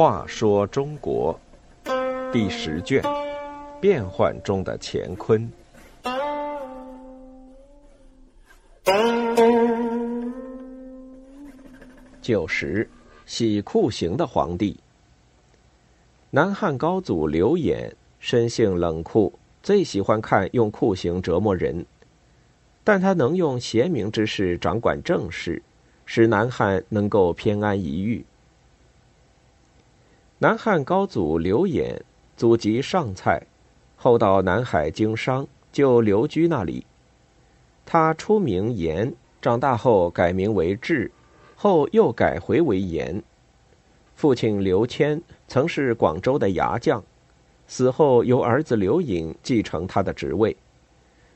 话说中国第十卷：变幻中的乾坤。九十，喜酷刑的皇帝。南汉高祖刘演生性冷酷，最喜欢看用酷刑折磨人，但他能用贤明之士掌管政事，使南汉能够偏安一隅。南汉高祖刘演祖籍上蔡，后到南海经商，就留居那里。他初名严，长大后改名为智，后又改回为严。父亲刘谦曾是广州的牙将，死后由儿子刘颖继承他的职位。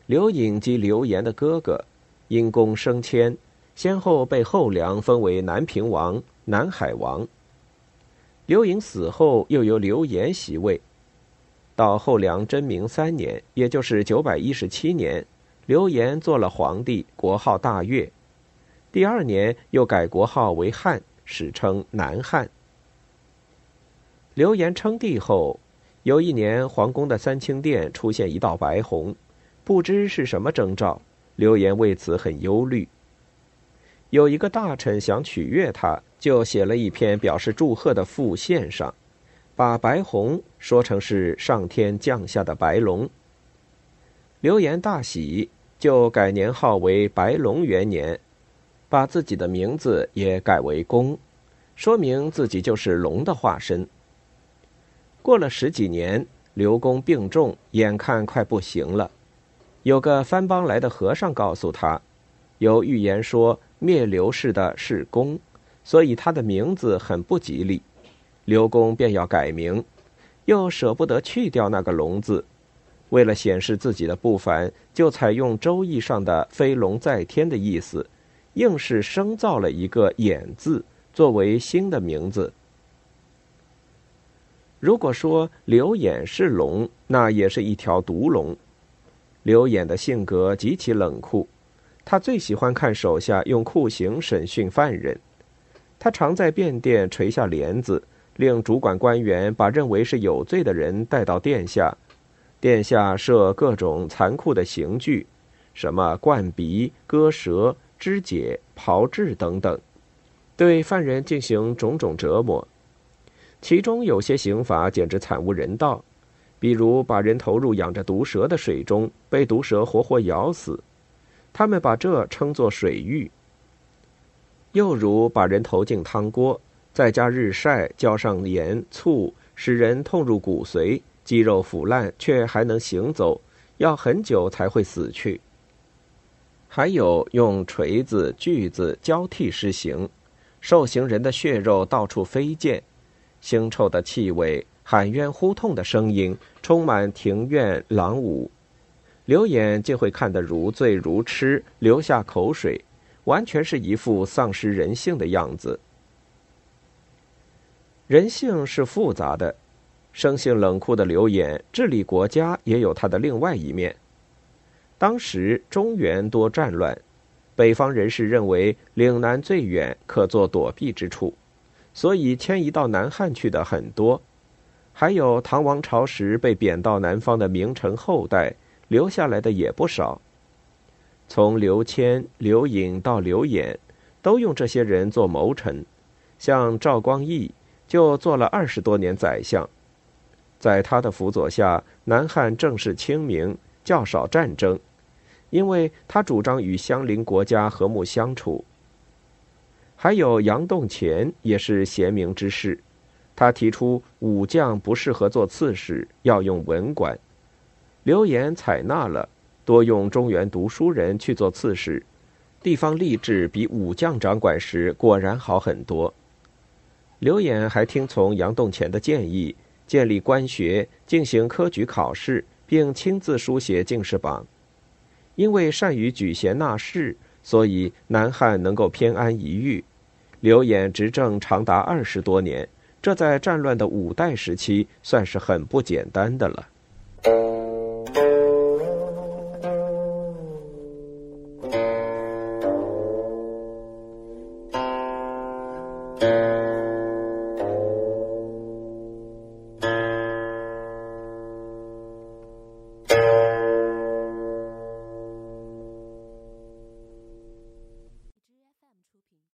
刘颖及刘岩的哥哥，因功升迁，先后被后梁封为南平王、南海王。刘颖死后，又由刘岩袭位。到后梁贞明三年，也就是九百一十七年，刘岩做了皇帝，国号大越。第二年又改国号为汉，史称南汉。刘岩称帝后，有一年皇宫的三清殿出现一道白虹，不知是什么征兆。刘岩为此很忧虑。有一个大臣想取悦他，就写了一篇表示祝贺的复献上，把白虹说成是上天降下的白龙。刘岩大喜，就改年号为白龙元年，把自己的名字也改为公，说明自己就是龙的化身。过了十几年，刘公病重，眼看快不行了。有个番邦来的和尚告诉他，有预言说灭刘氏的是公，所以他的名字很不吉利。刘公便要改名，又舍不得去掉那个“龙”字，为了显示自己的不凡，就采用《周易》上的“飞龙在天”的意思，硬是生造了一个“衍”字作为新的名字。如果说刘衍是龙，那也是一条毒龙。刘演的性格极其冷酷，他最喜欢看手下用酷刑审讯犯人。他常在便殿垂下帘子，令主管官员把认为是有罪的人带到殿下，殿下设各种残酷的刑具，什么灌鼻、割舌、肢解、炮制等等，对犯人进行种种折磨。其中有些刑罚简直惨无人道，比如把人投入养着毒蛇的水中，被毒蛇活活咬死，他们把这称作水狱；又如把人投进汤锅，再加日晒，浇上盐醋，使人痛入骨髓，肌肉腐烂却还能行走，要很久才会死去。还有用锤子、锯子交替施行，受刑人的血肉到处飞溅。腥臭的气味，喊冤呼痛的声音，充满庭院廊屋。刘演竟会看得如醉如痴，流下口水，完全是一副丧失人性的样子。人性是复杂的，生性冷酷的刘演治理国家也有他的另外一面。当时中原多战乱，北方人士认为岭南最远，可作躲避之处。所以迁移到南汉去的很多，还有唐王朝时被贬到南方的名臣后代留下来的也不少。从刘谦、刘颖到刘演，都用这些人做谋臣。像赵光义就做了二十多年宰相，在他的辅佐下，南汉正式清明，较少战争，因为他主张与相邻国家和睦相处。还有杨洞乾也是贤明之士，他提出武将不适合做刺史，要用文官。刘演采纳了，多用中原读书人去做刺史，地方吏治比武将掌管时果然好很多。刘演还听从杨洞乾的建议，建立官学，进行科举考试，并亲自书写进士榜。因为善于举贤纳士，所以南汉能够偏安一隅。刘演执政长达二十多年，这在战乱的五代时期算是很不简单的了。